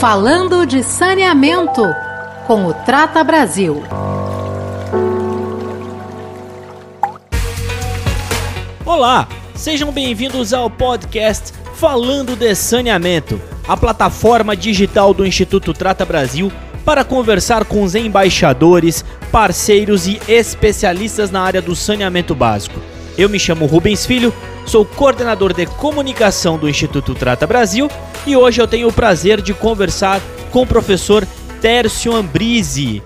Falando de saneamento com o Trata Brasil. Olá, sejam bem-vindos ao podcast Falando de Saneamento, a plataforma digital do Instituto Trata Brasil para conversar com os embaixadores, parceiros e especialistas na área do saneamento básico. Eu me chamo Rubens Filho, sou coordenador de comunicação do Instituto Trata Brasil e hoje eu tenho o prazer de conversar com o professor Tércio Ambrise.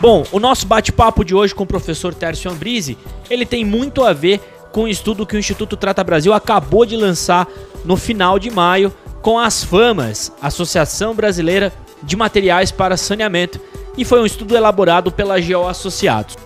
Bom, o nosso bate-papo de hoje com o professor Tércio Ambrise, ele tem muito a ver com o estudo que o Instituto Trata Brasil acabou de lançar no final de maio com as FAMAS, Associação Brasileira de Materiais para Saneamento, e foi um estudo elaborado pela GEO Associados.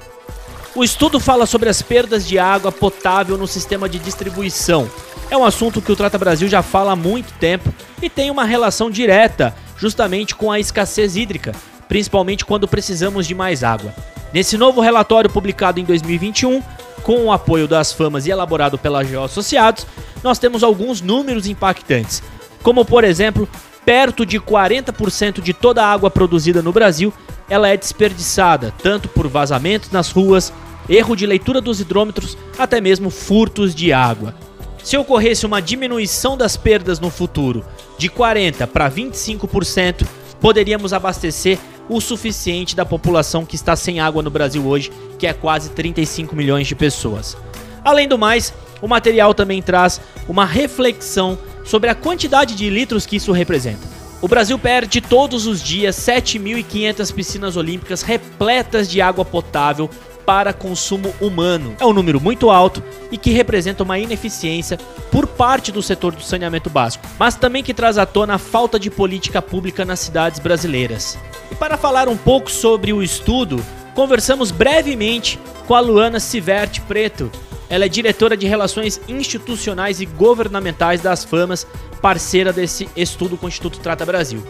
O estudo fala sobre as perdas de água potável no sistema de distribuição. É um assunto que o Trata Brasil já fala há muito tempo e tem uma relação direta justamente com a escassez hídrica, principalmente quando precisamos de mais água. Nesse novo relatório publicado em 2021, com o apoio das famas e elaborado pela GEO Associados, nós temos alguns números impactantes, como por exemplo, perto de 40% de toda a água produzida no Brasil, ela é desperdiçada, tanto por vazamentos nas ruas, erro de leitura dos hidrômetros, até mesmo furtos de água. Se ocorresse uma diminuição das perdas no futuro de 40 para 25%, poderíamos abastecer o suficiente da população que está sem água no Brasil hoje, que é quase 35 milhões de pessoas. Além do mais, o material também traz uma reflexão sobre a quantidade de litros que isso representa. O Brasil perde todos os dias 7.500 piscinas olímpicas repletas de água potável para consumo humano. É um número muito alto e que representa uma ineficiência por parte do setor do saneamento básico, mas também que traz à tona a falta de política pública nas cidades brasileiras. E para falar um pouco sobre o estudo, conversamos brevemente com a Luana Siverte Preto. Ela é diretora de Relações Institucionais e Governamentais das FAMAS, parceira desse estudo com o Instituto Trata Brasil.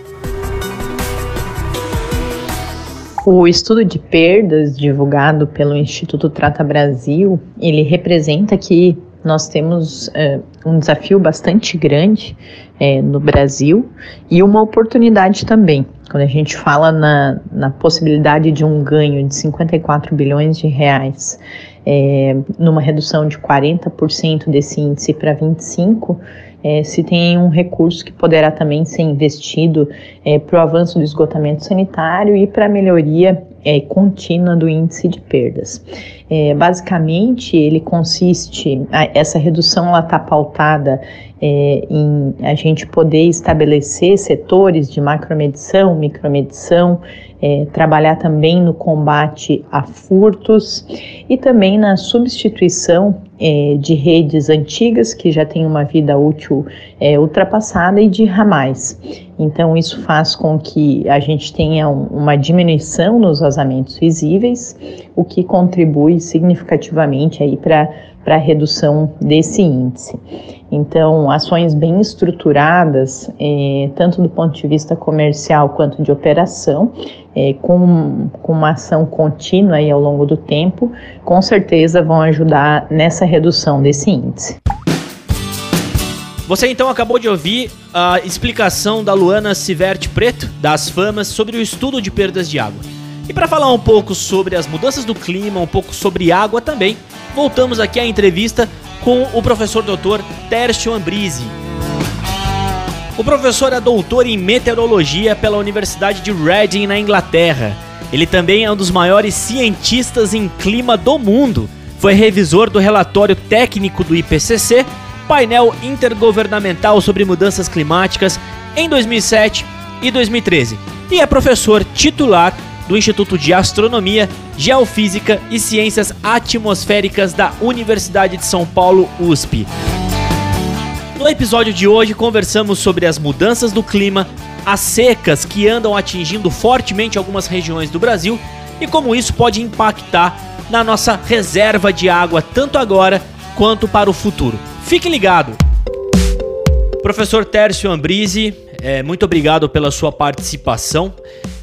O estudo de perdas divulgado pelo Instituto Trata Brasil, ele representa que nós temos é, um desafio bastante grande é, no Brasil e uma oportunidade também. Quando a gente fala na, na possibilidade de um ganho de 54 bilhões de reais, é, numa redução de 40% desse índice para 25%, é, se tem um recurso que poderá também ser investido é, para o avanço do esgotamento sanitário e para a melhoria é, contínua do índice de perdas. É, basicamente, ele consiste, a, essa redução está pautada é, em a gente poder estabelecer setores de macromedição, micromedição, é, trabalhar também no combate a furtos e também na substituição é, de redes antigas que já têm uma vida útil é, ultrapassada e de ramais. Então, isso faz com que a gente tenha um, uma diminuição nos vazamentos visíveis, o que contribui significativamente aí para a redução desse índice. Então, ações bem estruturadas, eh, tanto do ponto de vista comercial quanto de operação, eh, com, com uma ação contínua aí ao longo do tempo, com certeza vão ajudar nessa redução desse índice. Você então acabou de ouvir a explicação da Luana Siverte Preto, das Famas, sobre o estudo de perdas de água. E para falar um pouco sobre as mudanças do clima, um pouco sobre água também, voltamos aqui à entrevista com o professor doutor Tércio Ambrise. O professor é doutor em meteorologia pela Universidade de Reading, na Inglaterra. Ele também é um dos maiores cientistas em clima do mundo. Foi revisor do relatório técnico do IPCC, painel intergovernamental sobre mudanças climáticas, em 2007 e 2013. E é professor titular do Instituto de Astronomia, Geofísica e Ciências Atmosféricas da Universidade de São Paulo, USP. No episódio de hoje, conversamos sobre as mudanças do clima, as secas que andam atingindo fortemente algumas regiões do Brasil e como isso pode impactar na nossa reserva de água, tanto agora quanto para o futuro. Fique ligado! Professor Tércio Ambrise, é, muito obrigado pela sua participação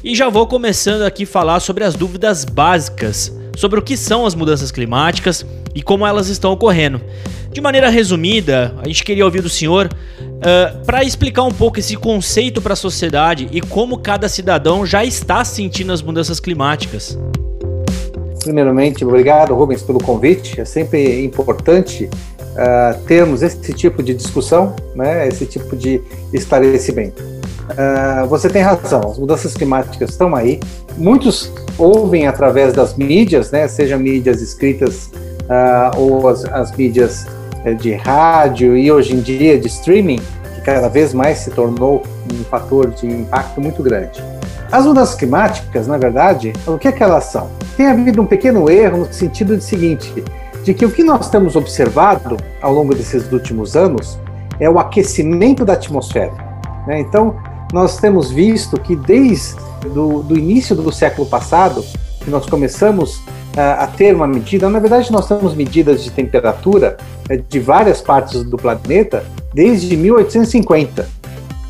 e já vou começando aqui falar sobre as dúvidas básicas sobre o que são as mudanças climáticas e como elas estão ocorrendo. De maneira resumida, a gente queria ouvir do senhor uh, para explicar um pouco esse conceito para a sociedade e como cada cidadão já está sentindo as mudanças climáticas. Primeiramente, obrigado, Rubens, pelo convite. É sempre importante uh, termos esse tipo de discussão, né, esse tipo de esclarecimento. Uh, você tem razão, as mudanças climáticas estão aí. Muitos ouvem através das mídias, né, seja mídias escritas uh, ou as, as mídias eh, de rádio e hoje em dia de streaming, que cada vez mais se tornou um fator de impacto muito grande. As mudanças climáticas, na verdade, o que é que elas são? Tem havido um pequeno erro no sentido de seguinte, de que o que nós temos observado ao longo desses últimos anos é o aquecimento da atmosfera. Né? Então, nós temos visto que desde do, do início do século passado, que nós começamos a ter uma medida. Na verdade, nós temos medidas de temperatura eh, de várias partes do planeta desde 1850.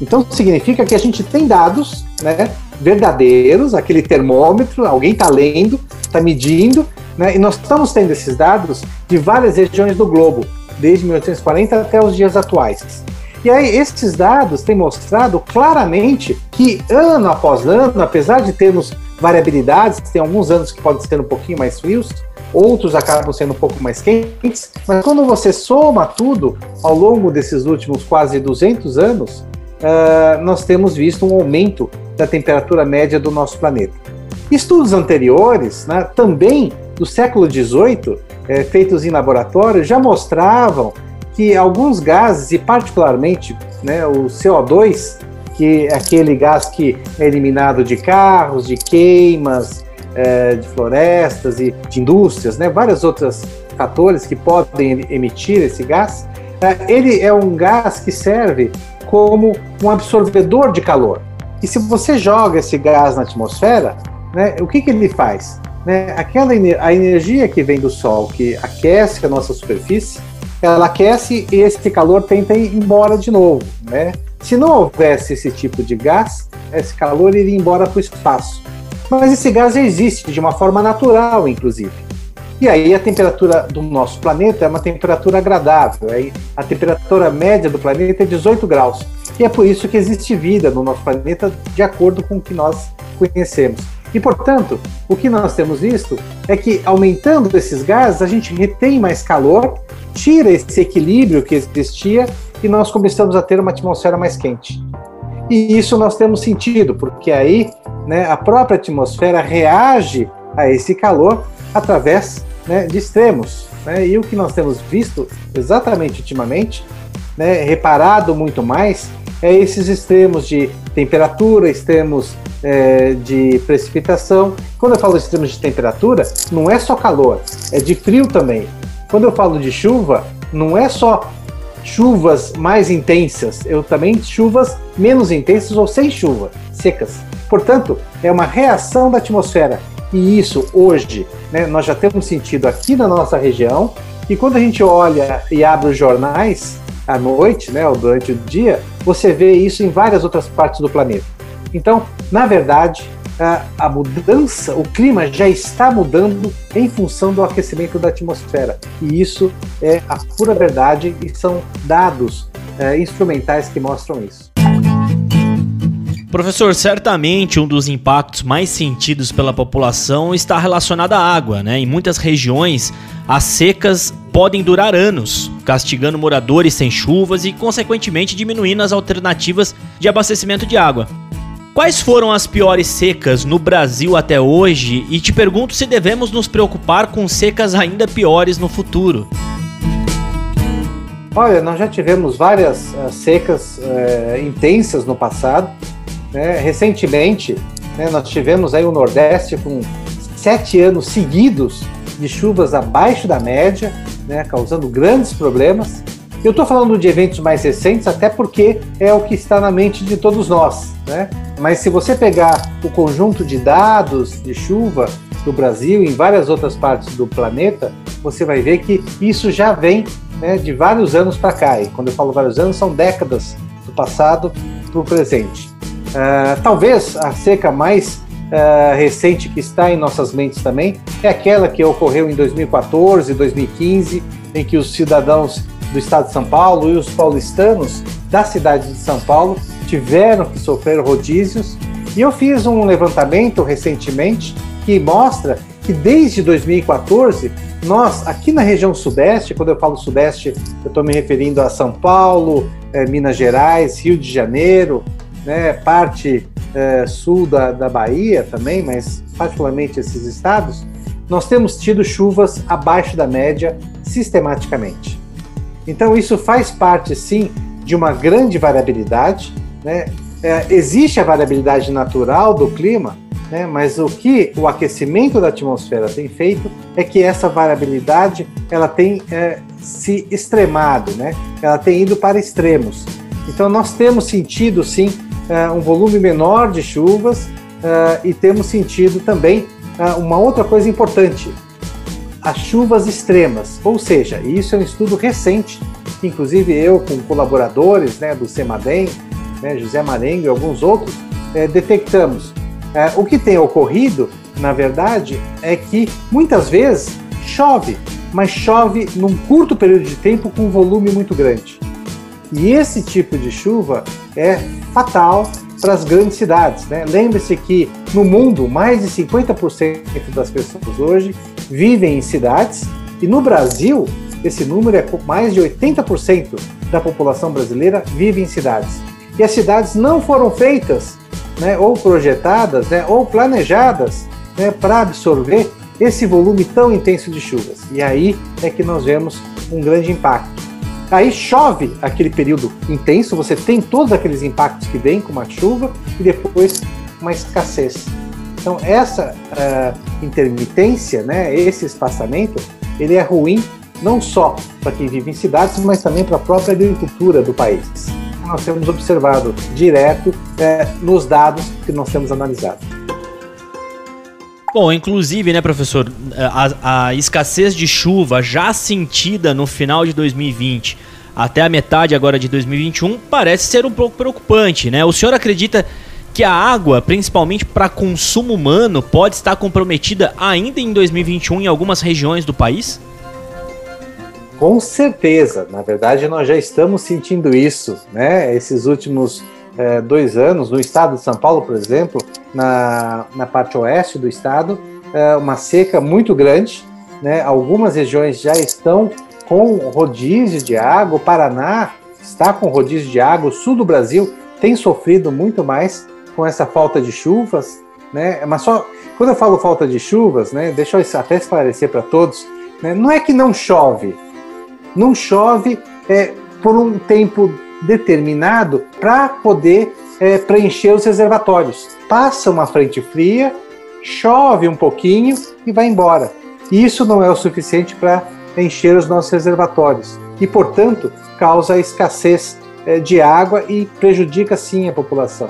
Então, significa que a gente tem dados né, verdadeiros, aquele termômetro, alguém está lendo, está medindo, né, e nós estamos tendo esses dados de várias regiões do globo, desde 1840 até os dias atuais. E aí, esses dados têm mostrado claramente que, ano após ano, apesar de termos variabilidades, tem alguns anos que podem ser um pouquinho mais frios, outros acabam sendo um pouco mais quentes, mas quando você soma tudo ao longo desses últimos quase 200 anos, uh, nós temos visto um aumento da temperatura média do nosso planeta. Estudos anteriores, né, também do século XVIII, é, feitos em laboratório, já mostravam que alguns gases, e particularmente né, o CO2, que é aquele gás que é eliminado de carros, de queimas, é, de florestas e de indústrias, né, vários outros fatores que podem emitir esse gás, é, ele é um gás que serve como um absorvedor de calor. E se você joga esse gás na atmosfera, né, o que, que ele faz? Né, aquela a energia que vem do Sol, que aquece a nossa superfície, ela aquece e esse calor tenta ir embora de novo, né? Se não houvesse esse tipo de gás, esse calor iria embora para o espaço. Mas esse gás existe de uma forma natural, inclusive. E aí a temperatura do nosso planeta é uma temperatura agradável. Aí a temperatura média do planeta é 18 graus. E é por isso que existe vida no nosso planeta de acordo com o que nós conhecemos. E, portanto, o que nós temos visto é que aumentando esses gases, a gente retém mais calor, tira esse equilíbrio que existia e nós começamos a ter uma atmosfera mais quente. E isso nós temos sentido, porque aí né, a própria atmosfera reage a esse calor através né, de extremos. Né? E o que nós temos visto exatamente ultimamente, né, reparado muito mais, é esses extremos de temperatura, extremos é, de precipitação. Quando eu falo extremos de temperatura, não é só calor, é de frio também. Quando eu falo de chuva, não é só chuvas mais intensas, eu também chuvas menos intensas ou sem chuva, secas. Portanto, é uma reação da atmosfera. E isso hoje, né, nós já temos sentido aqui na nossa região. E quando a gente olha e abre os jornais à noite, né, ou durante o dia, você vê isso em várias outras partes do planeta. Então, na verdade, a, mudança, o clima já está mudando em função do aquecimento da atmosfera. E isso é a pura verdade e são dados é, instrumentais que mostram isso. Professor, certamente um dos impactos mais sentidos pela população está relacionado à água, né? Em muitas regiões, as secas podem durar anos, castigando moradores sem chuvas e, consequentemente, diminuindo as alternativas de abastecimento de água. Quais foram as piores secas no Brasil até hoje? E te pergunto se devemos nos preocupar com secas ainda piores no futuro. Olha, nós já tivemos várias uh, secas uh, intensas no passado. Né? Recentemente, né, nós tivemos aí o Nordeste com sete anos seguidos de chuvas abaixo da média, né, causando grandes problemas. Eu estou falando de eventos mais recentes, até porque é o que está na mente de todos nós. Né? Mas se você pegar o conjunto de dados de chuva do Brasil e em várias outras partes do planeta, você vai ver que isso já vem né, de vários anos para cá. E quando eu falo vários anos, são décadas do passado para o presente. Uh, talvez a seca mais uh, recente que está em nossas mentes também é aquela que ocorreu em 2014, 2015, em que os cidadãos do estado de São Paulo e os paulistanos da cidade de São Paulo tiveram que sofrer rodízios. E eu fiz um levantamento recentemente que mostra que desde 2014 nós, aqui na região sudeste, quando eu falo sudeste, eu estou me referindo a São Paulo, eh, Minas Gerais, Rio de Janeiro, né, parte eh, sul da, da Bahia também, mas particularmente esses estados, nós temos tido chuvas abaixo da média sistematicamente. Então, isso faz parte, sim, de uma grande variabilidade. Né? É, existe a variabilidade natural do clima, né? mas o que o aquecimento da atmosfera tem feito é que essa variabilidade ela tem é, se extremado, né? ela tem ido para extremos. Então, nós temos sentido, sim, é, um volume menor de chuvas é, e temos sentido também é, uma outra coisa importante, as chuvas extremas, ou seja, isso é um estudo recente, que inclusive eu com colaboradores né, do CEMADEM, né, José Marengo e alguns outros, é, detectamos. É, o que tem ocorrido, na verdade, é que muitas vezes chove, mas chove num curto período de tempo com um volume muito grande. E esse tipo de chuva é fatal para as grandes cidades. Né? Lembre-se que no mundo, mais de 50% das pessoas hoje vivem em cidades e no Brasil, esse número é mais de 80% da população brasileira vive em cidades. E as cidades não foram feitas, né, ou projetadas, né, ou planejadas né, para absorver esse volume tão intenso de chuvas. E aí é que nós vemos um grande impacto. Aí chove aquele período intenso, você tem todos aqueles impactos que vêm com uma chuva e depois uma escassez. Então essa uh, intermitência, né, esse espaçamento, ele é ruim não só para quem vive em cidades, mas também para a própria agricultura do país. Nós temos observado direto é, nos dados que nós temos analisado. Bom, inclusive, né, professor, a, a, escassez de chuva já sentida no final de 2020 até a metade agora de 2021 parece ser um pouco preocupante, né? O senhor acredita que a água, principalmente para consumo humano, pode estar comprometida ainda em 2021 em algumas regiões do país? Com certeza, na verdade nós já estamos sentindo isso, né? Esses últimos é, dois anos, no estado de São Paulo, por exemplo, na, na parte oeste do estado, é uma seca muito grande. Né? Algumas regiões já estão com rodízio de água. O Paraná está com rodízio de água. O sul do Brasil tem sofrido muito mais com essa falta de chuvas. Né? Mas só quando eu falo falta de chuvas, né, deixa eu até esclarecer para todos, né, não é que não chove. Não chove é, por um tempo determinado para poder é, preencher os reservatórios. Passa uma frente fria, chove um pouquinho e vai embora. Isso não é o suficiente para encher os nossos reservatórios e, portanto, causa escassez é, de água e prejudica sim a população.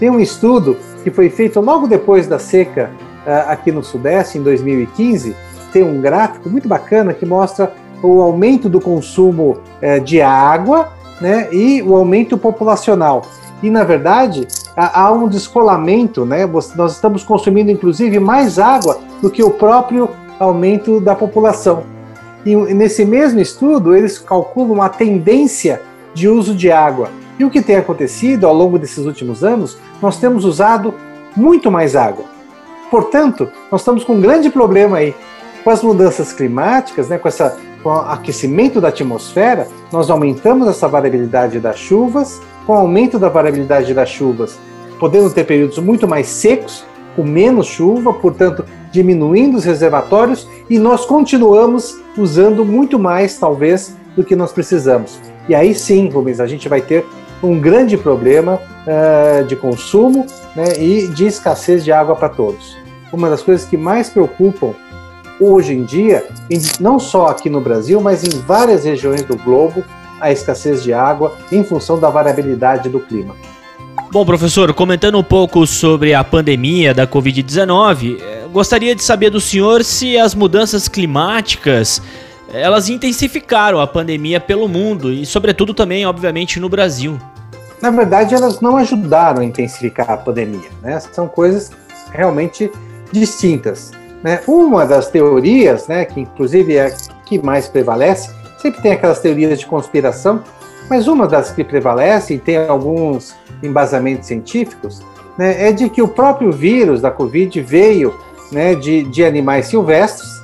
Tem um estudo que foi feito logo depois da seca é, aqui no Sudeste, em 2015. Tem um gráfico muito bacana que mostra o aumento do consumo é, de água né, e o aumento populacional. E, na verdade, há um descolamento, né? nós estamos consumindo, inclusive, mais água do que o próprio aumento da população. E nesse mesmo estudo, eles calculam a tendência de uso de água. E o que tem acontecido ao longo desses últimos anos, nós temos usado muito mais água. Portanto, nós estamos com um grande problema aí. Com as mudanças climáticas, né, com essa com o aquecimento da atmosfera, nós aumentamos essa variabilidade das chuvas. Com o aumento da variabilidade das chuvas, podemos ter períodos muito mais secos, com menos chuva, portanto, diminuindo os reservatórios, e nós continuamos usando muito mais, talvez, do que nós precisamos. E aí sim, Rubens, a gente vai ter um grande problema uh, de consumo né, e de escassez de água para todos. Uma das coisas que mais preocupam hoje em dia, não só aqui no Brasil, mas em várias regiões do globo, a escassez de água em função da variabilidade do clima. Bom, professor, comentando um pouco sobre a pandemia da Covid-19, eh, gostaria de saber do senhor se as mudanças climáticas elas intensificaram a pandemia pelo mundo e, sobretudo, também, obviamente, no Brasil. Na verdade, elas não ajudaram a intensificar a pandemia. Né? São coisas realmente distintas. Né? Uma das teorias, né, que inclusive é a que mais prevalece, Sempre tem aquelas teorias de conspiração, mas uma das que prevalece, e tem alguns embasamentos científicos, né, é de que o próprio vírus da Covid veio né, de, de animais silvestres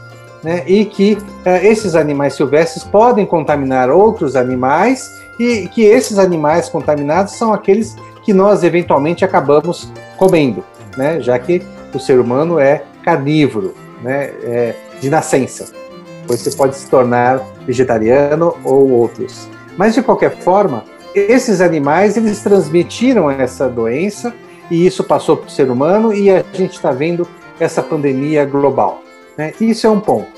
né, e que uh, esses animais silvestres podem contaminar outros animais e que esses animais contaminados são aqueles que nós eventualmente acabamos comendo, né, já que o ser humano é carnívoro né, é, de nascença. Você pode se tornar vegetariano ou outros. Mas de qualquer forma, esses animais eles transmitiram essa doença e isso passou para o ser humano e a gente está vendo essa pandemia global. Né? Isso é um ponto.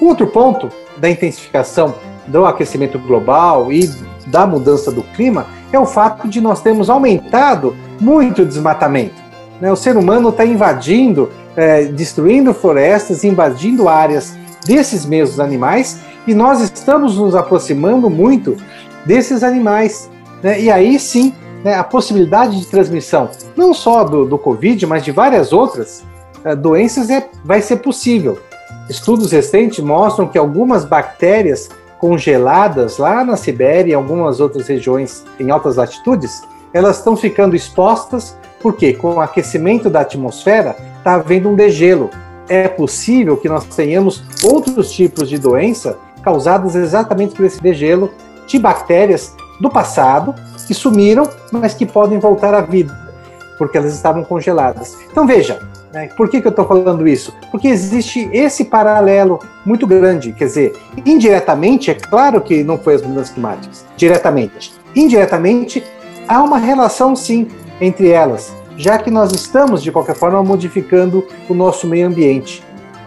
O outro ponto da intensificação do aquecimento global e da mudança do clima é o fato de nós termos aumentado muito o desmatamento. Né? O ser humano está invadindo, é, destruindo florestas, invadindo áreas desses mesmos animais e nós estamos nos aproximando muito desses animais. Né? E aí sim, né, a possibilidade de transmissão, não só do, do Covid, mas de várias outras é, doenças, é, vai ser possível. Estudos recentes mostram que algumas bactérias congeladas lá na Sibéria e algumas outras regiões em altas latitudes, elas estão ficando expostas porque com o aquecimento da atmosfera está havendo um degelo. É possível que nós tenhamos outros tipos de doença causadas exatamente por esse degelo de bactérias do passado que sumiram, mas que podem voltar à vida, porque elas estavam congeladas. Então veja, né, por que, que eu estou falando isso? Porque existe esse paralelo muito grande, quer dizer, indiretamente, é claro que não foi as mudanças climáticas, diretamente. Indiretamente, há uma relação sim entre elas, já que nós estamos, de qualquer forma, modificando o nosso meio ambiente.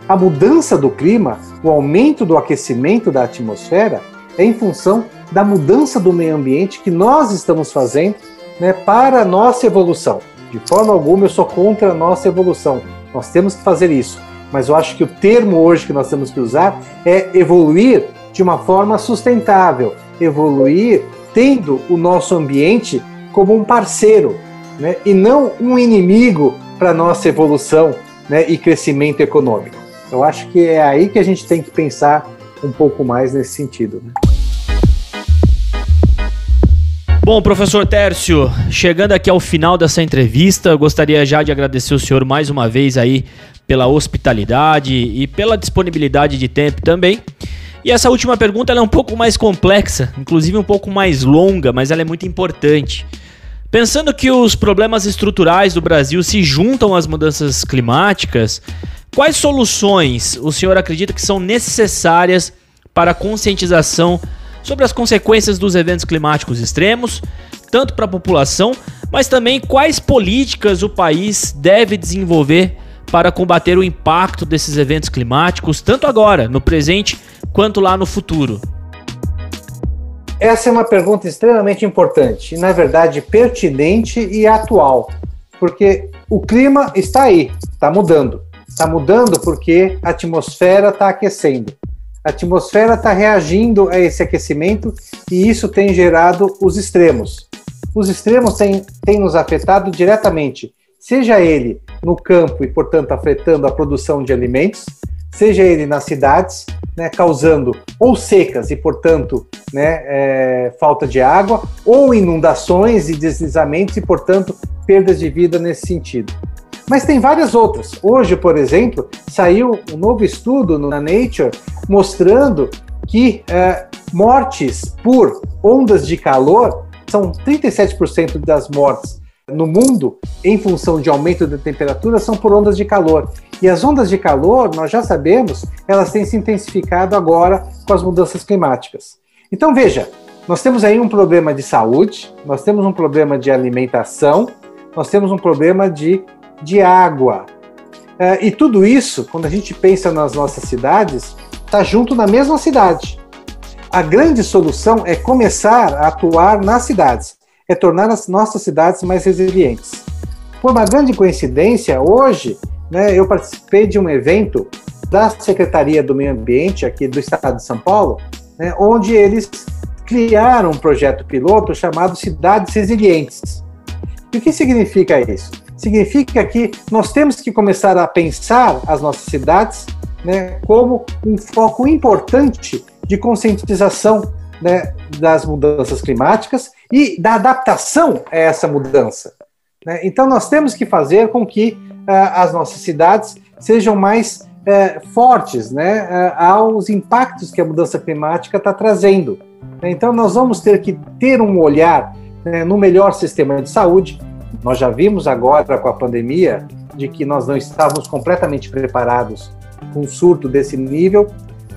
A mudança do clima, o aumento do aquecimento da atmosfera, é em função da mudança do meio ambiente que nós estamos fazendo né, para a nossa evolução. De forma alguma eu sou contra a nossa evolução. Nós temos que fazer isso. Mas eu acho que o termo hoje que nós temos que usar é evoluir de uma forma sustentável, evoluir tendo o nosso ambiente como um parceiro, né, e não um inimigo para nossa evolução né, e crescimento econômico. Eu acho que é aí que a gente tem que pensar um pouco mais nesse sentido. Né? Bom, professor Tércio, chegando aqui ao final dessa entrevista, gostaria já de agradecer o senhor mais uma vez aí pela hospitalidade e pela disponibilidade de tempo também. E essa última pergunta é um pouco mais complexa, inclusive um pouco mais longa, mas ela é muito importante. Pensando que os problemas estruturais do Brasil se juntam às mudanças climáticas, quais soluções o senhor acredita que são necessárias para a conscientização sobre as consequências dos eventos climáticos extremos, tanto para a população, mas também quais políticas o país deve desenvolver para combater o impacto desses eventos climáticos, tanto agora, no presente, quanto lá no futuro? Essa é uma pergunta extremamente importante, na verdade pertinente e atual, porque o clima está aí, está mudando. Está mudando porque a atmosfera está aquecendo. A atmosfera está reagindo a esse aquecimento e isso tem gerado os extremos. Os extremos têm, têm nos afetado diretamente, seja ele no campo e, portanto, afetando a produção de alimentos, seja ele nas cidades, né, causando ou secas e, portanto, né, é, falta de água, ou inundações e deslizamentos e, portanto, perdas de vida nesse sentido. Mas tem várias outras. Hoje, por exemplo, saiu um novo estudo na Nature mostrando que é, mortes por ondas de calor são 37% das mortes no mundo em função de aumento da temperatura são por ondas de calor. E as ondas de calor, nós já sabemos, elas têm se intensificado agora com as mudanças climáticas. Então veja, nós temos aí um problema de saúde, nós temos um problema de alimentação, nós temos um problema de de água. É, e tudo isso, quando a gente pensa nas nossas cidades, está junto na mesma cidade. A grande solução é começar a atuar nas cidades, é tornar as nossas cidades mais resilientes. Por uma grande coincidência, hoje né, eu participei de um evento da Secretaria do Meio Ambiente aqui do Estado de São Paulo, né, onde eles criaram um projeto piloto chamado Cidades Resilientes. E o que significa isso? Significa que nós temos que começar a pensar as nossas cidades né, como um foco importante de conscientização né, das mudanças climáticas e da adaptação a essa mudança. Né? Então, nós temos que fazer com que uh, as nossas cidades sejam mais uh, fortes né, uh, aos impactos que a mudança climática está trazendo. Então, nós vamos ter que ter um olhar né, no melhor sistema de saúde. Nós já vimos agora com a pandemia de que nós não estávamos completamente preparados com um surto desse nível.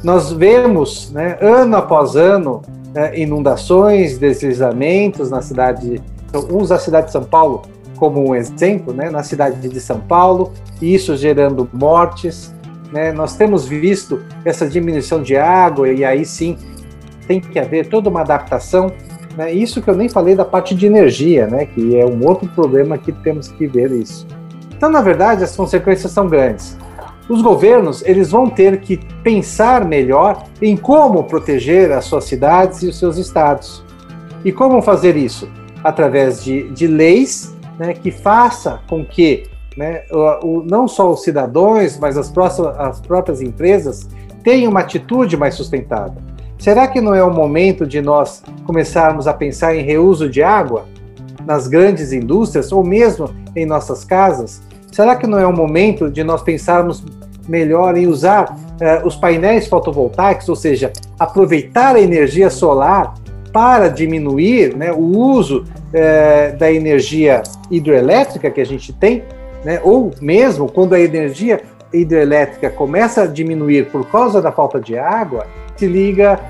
Nós vemos, né, ano após ano, né, inundações, deslizamentos na cidade, então, uns da cidade de São Paulo como um exemplo, né, na cidade de São Paulo, isso gerando mortes. Né, nós temos visto essa diminuição de água e aí sim tem que haver toda uma adaptação. Né, isso que eu nem falei da parte de energia, né, que é um outro problema que temos que ver isso. Então, na verdade, as consequências são grandes. Os governos eles vão ter que pensar melhor em como proteger as suas cidades e os seus estados. E como fazer isso? Através de, de leis né, que faça com que né, o, o, não só os cidadãos, mas as, próximas, as próprias empresas tenham uma atitude mais sustentável. Será que não é o momento de nós começarmos a pensar em reuso de água nas grandes indústrias ou mesmo em nossas casas? Será que não é o momento de nós pensarmos melhor em usar eh, os painéis fotovoltaicos, ou seja, aproveitar a energia solar para diminuir né, o uso é, da energia hidroelétrica que a gente tem, né, ou mesmo quando a energia hidrelétrica começa a diminuir por causa da falta de água, se liga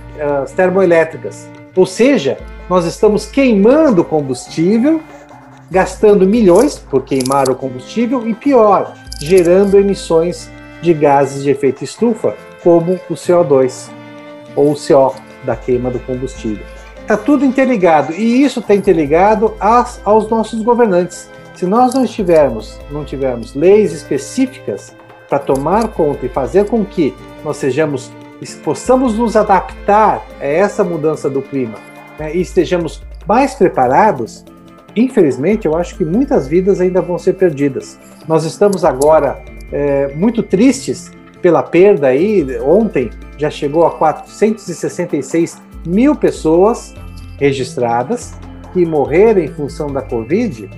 às termoelétricas. Ou seja, nós estamos queimando combustível, gastando milhões por queimar o combustível e pior, gerando emissões de gases de efeito estufa, como o CO2 ou o CO da queima do combustível. Está tudo interligado e isso está interligado aos nossos governantes. Se nós não estivermos, não tivermos leis específicas para tomar conta e fazer com que nós sejamos, possamos nos adaptar a essa mudança do clima né, e estejamos mais preparados, infelizmente, eu acho que muitas vidas ainda vão ser perdidas. Nós estamos agora é, muito tristes pela perda aí. Ontem já chegou a 466 mil pessoas registradas que morreram em função da Covid,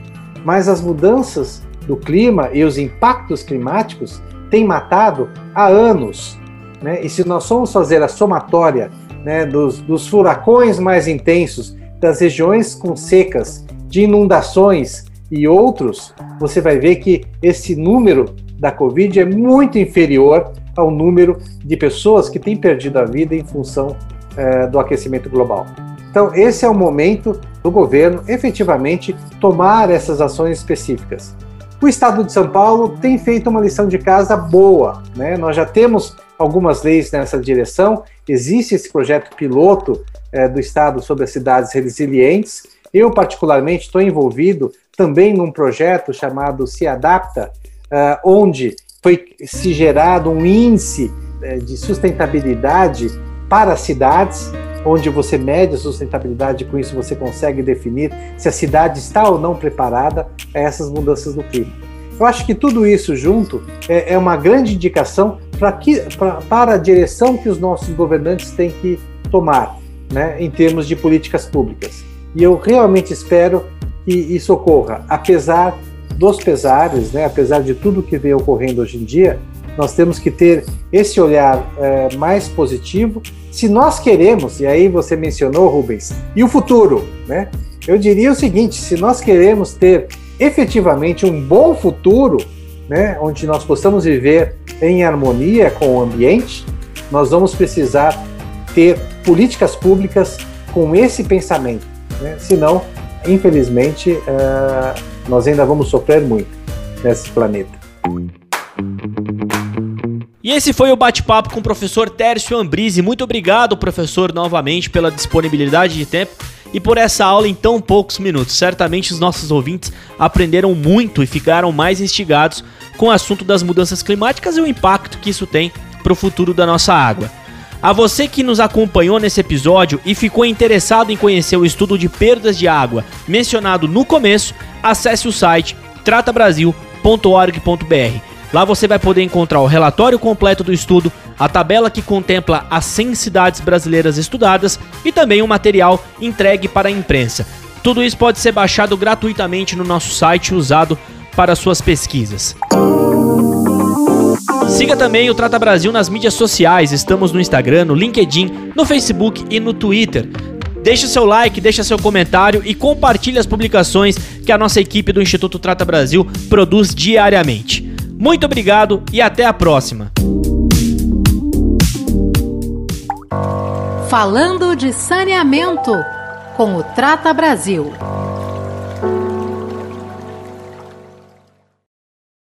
mas as mudanças do clima e os impactos climáticos têm matado há anos. Né? E se nós formos fazer a somatória né, dos, dos furacões mais intensos, das regiões com secas, de inundações e outros, você vai ver que esse número da Covid é muito inferior ao número de pessoas que têm perdido a vida em função é, do aquecimento global. Então, esse é o momento do governo efetivamente tomar essas ações específicas. O Estado de São Paulo tem feito uma lição de casa boa, né? Nós já temos algumas leis nessa direção. Existe esse projeto piloto é, do Estado sobre as cidades resilientes. Eu, particularmente, estou envolvido também num projeto chamado Se Adapta, é, onde foi se gerado um índice é, de sustentabilidade para as cidades, onde você mede a sustentabilidade, com isso você consegue definir se a cidade está ou não preparada a essas mudanças do clima. Eu acho que tudo isso junto é, é uma grande indicação para, que, pra, para a direção que os nossos governantes têm que tomar, né, em termos de políticas públicas. E eu realmente espero que isso ocorra, apesar dos pesares, né, apesar de tudo que vem ocorrendo hoje em dia, nós temos que ter esse olhar é, mais positivo. Se nós queremos, e aí você mencionou, Rubens, e o futuro, né? Eu diria o seguinte: se nós queremos ter efetivamente um bom futuro, né, onde nós possamos viver em harmonia com o ambiente, nós vamos precisar ter políticas públicas com esse pensamento. Né? Senão, infelizmente, uh, nós ainda vamos sofrer muito nesse planeta. E esse foi o bate-papo com o professor Tércio Ambrise. Muito obrigado, professor, novamente pela disponibilidade de tempo e por essa aula em tão poucos minutos. Certamente os nossos ouvintes aprenderam muito e ficaram mais instigados com o assunto das mudanças climáticas e o impacto que isso tem para o futuro da nossa água. A você que nos acompanhou nesse episódio e ficou interessado em conhecer o estudo de perdas de água mencionado no começo, acesse o site tratabrasil.org.br. Lá você vai poder encontrar o relatório completo do estudo, a tabela que contempla as 100 cidades brasileiras estudadas e também o material entregue para a imprensa. Tudo isso pode ser baixado gratuitamente no nosso site usado para suas pesquisas. Siga também o Trata Brasil nas mídias sociais. Estamos no Instagram, no LinkedIn, no Facebook e no Twitter. Deixe seu like, deixe seu comentário e compartilhe as publicações que a nossa equipe do Instituto Trata Brasil produz diariamente. Muito obrigado e até a próxima. Falando de saneamento com o Trata Brasil.